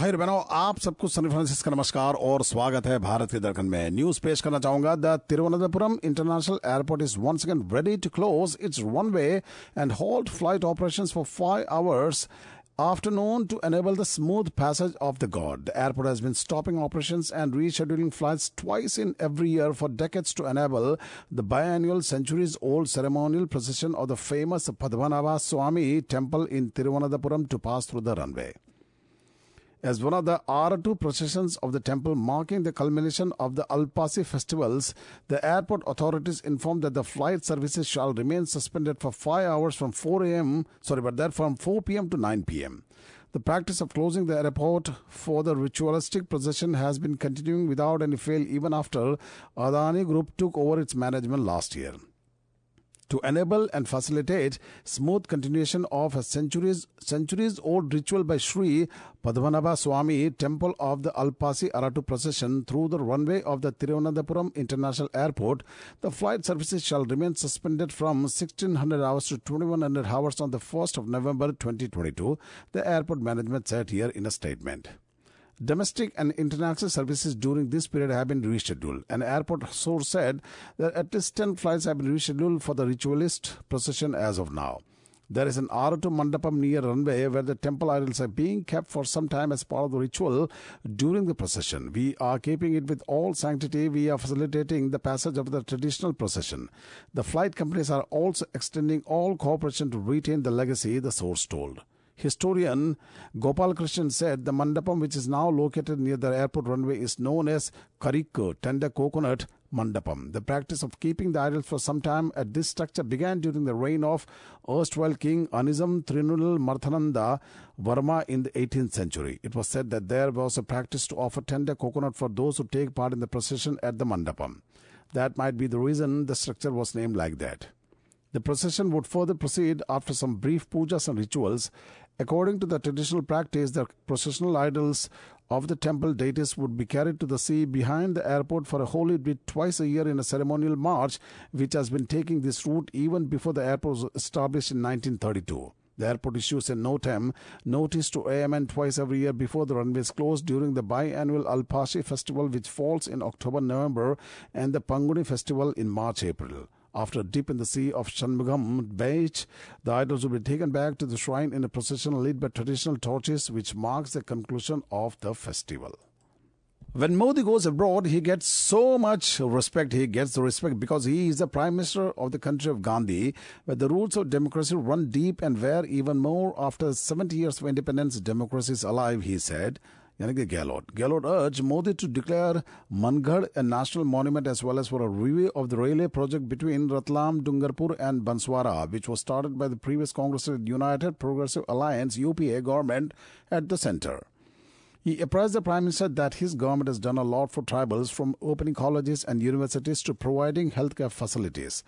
भाई और बहनों आप सबको सनी फ्रांसिस का नमस्कार और स्वागत है भारत के दर्पण में न्यूज पेश करना चाहूंगा the Thiruvananthapuram international airport is once again ready to close its runway and halt flight operations for five hours afternoon to enable the smooth passage of the god. The airport has been stopping operations and rescheduling flights twice in every year for decades to enable the biannual centuries-old ceremonial procession of the famous Padmanabha Swami temple in Tiruvananthapuram to pass through the runway as one of the Aratu processions of the temple marking the culmination of the Alpasi festivals, the airport authorities informed that the flight services shall remain suspended for 5 hours from 4 a.m. sorry but that from 4 p.m. to 9 p.m. The practice of closing the airport for the ritualistic procession has been continuing without any fail even after Adani Group took over its management last year to enable and facilitate smooth continuation of a centuries centuries old ritual by Sri Padmanabha Swami Temple of the Alpasi Aratu procession through the runway of the Tiruvananthapuram International Airport, the flight services shall remain suspended from 1600 hours to 2100 hours on the 1st of November 2022, the airport management said here in a statement. Domestic and international services during this period have been rescheduled. An airport source said that at least 10 flights have been rescheduled for the ritualist procession as of now. There is an Aratu Mandapam near runway where the temple idols are being kept for some time as part of the ritual during the procession. We are keeping it with all sanctity. We are facilitating the passage of the traditional procession. The flight companies are also extending all cooperation to retain the legacy, the source told. Historian Gopal Krishnan said the mandapam, which is now located near the airport runway, is known as Karikku, tender coconut mandapam. The practice of keeping the idols for some time at this structure began during the reign of erstwhile King Anizam Thirunal Marthananda Varma in the 18th century. It was said that there was a practice to offer tender coconut for those who take part in the procession at the mandapam. That might be the reason the structure was named like that. The procession would further proceed after some brief pujas and rituals. According to the traditional practice, the processional idols of the temple deities would be carried to the sea behind the airport for a holy bit twice a year in a ceremonial march, which has been taking this route even before the airport was established in 1932. The airport issues a NOTAM notice to Airmen twice every year before the runways close during the biannual Alpashi festival, which falls in October November, and the Panguni festival in March April. After dip in the sea of Shanmugam Beach, the idols will be taken back to the shrine in a procession led by traditional torches, which marks the conclusion of the festival. When Modi goes abroad, he gets so much respect. He gets the respect because he is the prime minister of the country of Gandhi, where the roots of democracy run deep and where even more after 70 years of independence, democracy is alive, he said. यानी कि Gehlot urged Modi to declare Mangad a national monument as well as for a review of the railway project between Ratlam, Dungarpur and Banswara, which was started by the previous Congress United Progressive Alliance UPA government at the centre. He apprised the Prime Minister that his government has done a lot for tribals, from opening colleges and universities to providing healthcare facilities.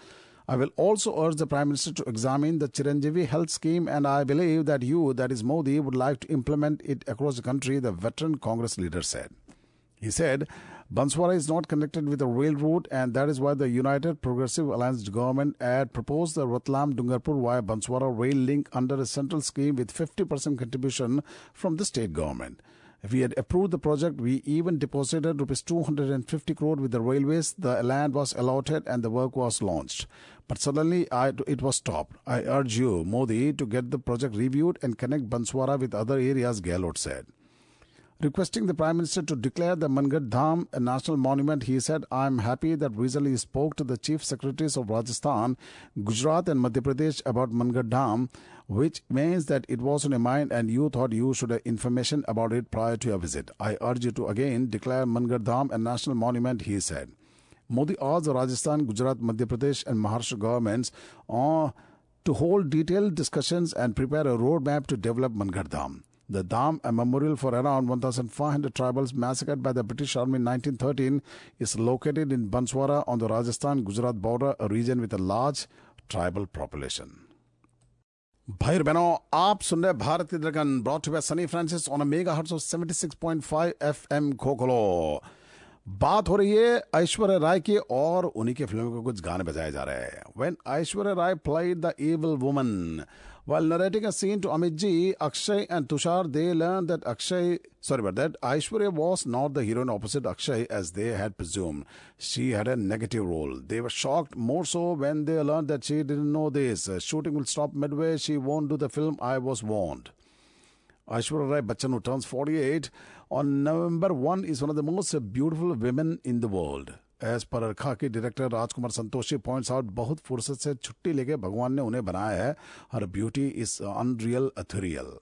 I will also urge the Prime Minister to examine the Chiranjeevi health scheme and I believe that you, that is Modi, would like to implement it across the country, the veteran Congress leader said. He said, Banswara is not connected with a rail route and that is why the United Progressive Alliance government had proposed the Ratlam Dungarpur via Banswara rail link under a central scheme with 50% contribution from the state government. We had approved the project, we even deposited rupees 250 crore with the railways. The land was allotted and the work was launched. But suddenly I, it was stopped. I urge you, Modi, to get the project reviewed and connect Banswara with other areas, Gehlot said. Requesting the Prime Minister to declare the Mangad Dham a national monument, he said, I am happy that recently he spoke to the Chief Secretaries of Rajasthan, Gujarat and Madhya Pradesh about Mangad Dham, which means that it was on your mind and you thought you should have information about it prior to your visit. I urge you to again declare Mangad Dham a national monument, he said. Modi asked the Rajasthan, Gujarat, Madhya Pradesh and Maharashtra governments uh, to hold detailed discussions and prepare a roadmap to develop Mangad Dham. The Dham, a memorial for around 1,500 tribals massacred by the British Army in 1913, is located in Banswara on the Rajasthan-Gujarat border, a region with a large tribal population. भाई बहनों आप सुन रहे भारत की दरगन brought to Sunny Francis on mega hertz of 76.5 FM खोखलो बात हो रही है ऐश्वर्या राय की और उन्हीं के फ़िल्मों के कुछ गाने बजाए जा रहे हैं when Aishwarya Rai played the evil woman While narrating a scene to Amit Ji, Akshay and Tushar, they learned that Akshay, sorry about that, Aishwarya was not the heroine opposite Akshay as they had presumed. She had a negative role. They were shocked more so when they learned that she didn't know this. Shooting will stop midway. She won't do the film. I was warned. Aishwarya Rai Bachchan, who turns 48 on November 1, is one of the most beautiful women in the world. As per खाकी director Rajkumar Santoshi points out बहुत फुर्सत से छुट्टी लेके भगवान ने उन्हें बनाया है हर beauty is unreal ethereal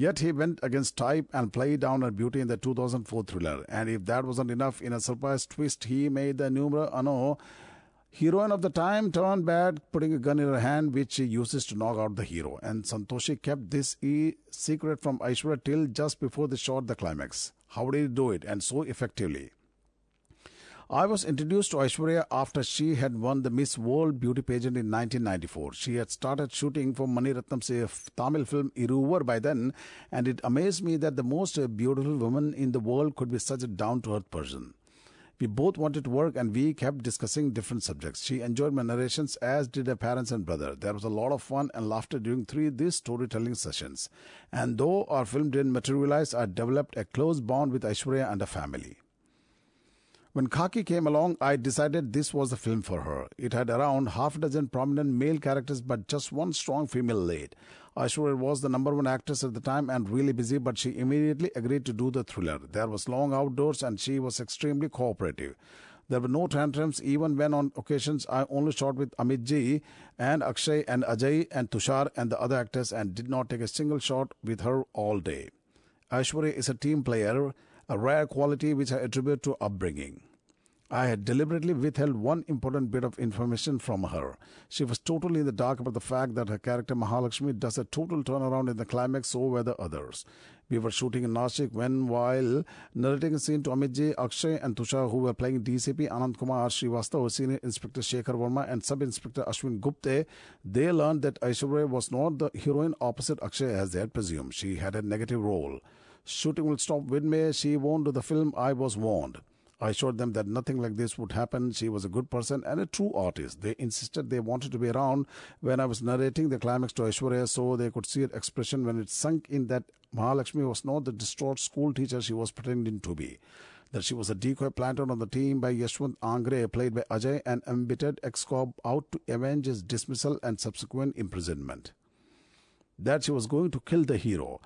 Yet he went against type and played down her beauty in the 2004 thriller. And if that wasn't enough, in a surprise twist, he made the numero uno heroine of the time turn bad, putting a gun in her hand, which she uses to knock out the hero. And Santoshi kept this e- secret from Aishwarya till just before they shot the climax. How did he do it? And so effectively. I was introduced to Aishwarya after she had won the Miss World Beauty pageant in 1994. She had started shooting for Mani Ratnam's Tamil film Iruvar by then, and it amazed me that the most uh, beautiful woman in the world could be such a down-to-earth person. We both wanted to work and we kept discussing different subjects. She enjoyed my narrations, as did her parents and brother. There was a lot of fun and laughter during three these storytelling sessions. And though our film didn't materialize, I developed a close bond with Aishwarya and her family. When Khaki came along, I decided this was the film for her. It had around half a dozen prominent male characters, but just one strong female lead. Aishwarya was the number one actress at the time and really busy, but she immediately agreed to do the thriller. There was long outdoors and she was extremely cooperative. There were no tantrums even when on occasions I only shot with Amit Ji and Akshay and Ajay and Tushar and the other actors and did not take a single shot with her all day. Aishwarya is a team player a rare quality which I attribute to upbringing. I had deliberately withheld one important bit of information from her. She was totally in the dark about the fact that her character Mahalakshmi does a total turnaround in the climax, so were the others. We were shooting in Nashik when, while narrating a scene to Amit Akshay, and Tushar, who were playing DCP Anand Kumar Srivastava, Senior Inspector Shekhar Verma, and Sub Inspector Ashwin Gupte, they learned that Aishwarya was not the heroine opposite Akshay as they had presumed. She had a negative role. Shooting will stop midway. She won't do the film. I was warned. I showed them that nothing like this would happen. She was a good person and a true artist. They insisted they wanted to be around when I was narrating the climax to Aishwarya so they could see her expression when it sunk in that Mahalakshmi was not the distraught school teacher she was pretending to be. That she was a decoy planted on the team by Yashwant Angre, played by Ajay, an embittered ex-cop out to avenge his dismissal and subsequent imprisonment. That she was going to kill the hero.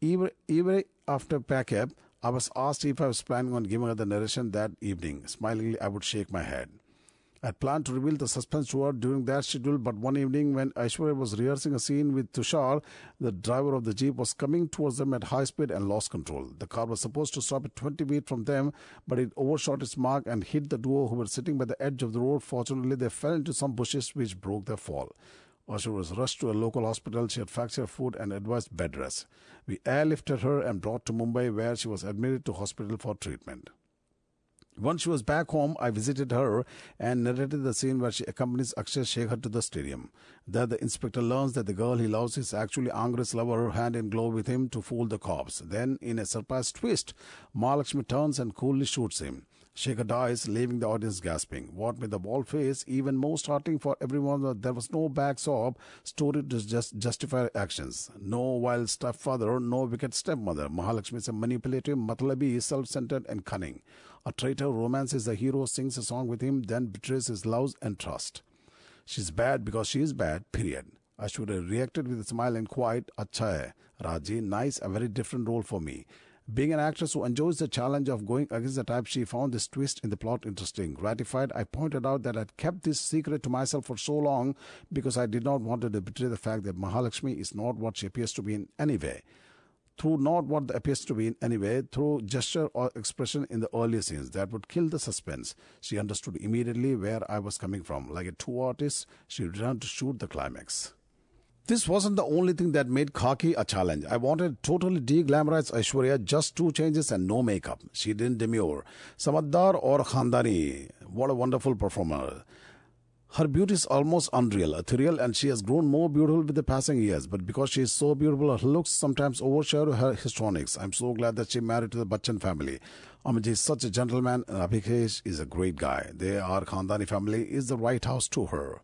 Even, even after pack up, I was asked if I was planning on giving her the narration that evening. Smilingly, I would shake my head. I had planned to reveal the suspense to her during that schedule, but one evening when Aishwarya was rehearsing a scene with Tushar, the driver of the jeep was coming towards them at high speed and lost control. The car was supposed to stop at 20 feet from them, but it overshot its mark and hit the duo who were sitting by the edge of the road. Fortunately, they fell into some bushes which broke their fall. Asha was rushed to a local hospital. She had fractured foot and advised bed rest. We airlifted her and brought to Mumbai, where she was admitted to hospital for treatment. Once she was back home, I visited her and narrated the scene where she accompanies Akshay Shekhar to the stadium. There, the inspector learns that the girl he loves is actually Angre's lover, hand in glove with him to fool the cops. Then, in a surprise twist, Malakshmi turns and coolly shoots him. Shekhar dies, leaving the audience gasping. What made the ball face even more startling for everyone that there was no backstop story to just justify actions. No wild stepfather, no wicked stepmother. Mahalakshmi is a manipulative, matlabi, self-centered and cunning. A traitor romances the hero, sings a song with him, then betrays his love and trust. She's bad because she is bad, period. I should have reacted with a smile and quiet, Acha hai. Raji, nice, a very different role for me. Being an actress who enjoys the challenge of going against the type, she found this twist in the plot interesting. Gratified, I pointed out that I'd kept this secret to myself for so long because I did not want to betray the fact that Mahalakshmi is not what she appears to be in any way. Through not what appears to be in any way, through gesture or expression in the earlier scenes that would kill the suspense. She understood immediately where I was coming from. Like a true artist, she returned to shoot the climax. This wasn't the only thing that made Khaki a challenge. I wanted totally de-glamorize Aishwarya, just two changes and no makeup. She didn't demur. Samaddar or Khandani, what a wonderful performer. Her beauty is almost unreal, ethereal, and she has grown more beautiful with the passing years. But because she is so beautiful, her looks sometimes overshadow her histrionics. I'm so glad that she married to the Bachchan family. Amit is such a gentleman, and Abhishek is a great guy. They are Khandani family is the right house to her.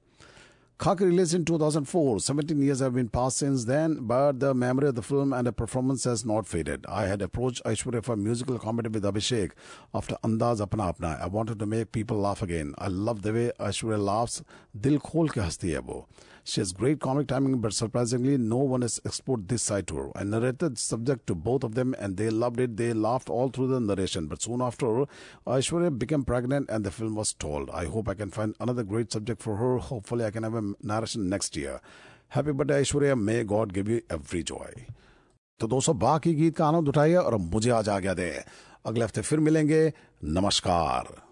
Khaki released in 2004. 17 years have been passed since then, but the memory of the film and the performance has not faded. I had approached Aishwarya for a musical comedy with Abhishek after Andaz Apna Apna. I wanted to make people laugh again. I love the way Aishwarya laughs. Dil khol ke hasti hai wo. She has great comic timing, but surprisingly, no one has explored this side to her. I narrated subject to both of them, and they loved it. They laughed all through the narration. But soon after, Aishwarya became pregnant, and the film was told. I hope I can find another great subject for her. Hopefully, I can have a narration next year. Happy birthday, Aishwarya. May God give you every joy. तो दोस्तों बाकी गीत का आनंद उठाइए और मुझे आज आ गया दे अगले हफ्ते फिर मिलेंगे नमस्कार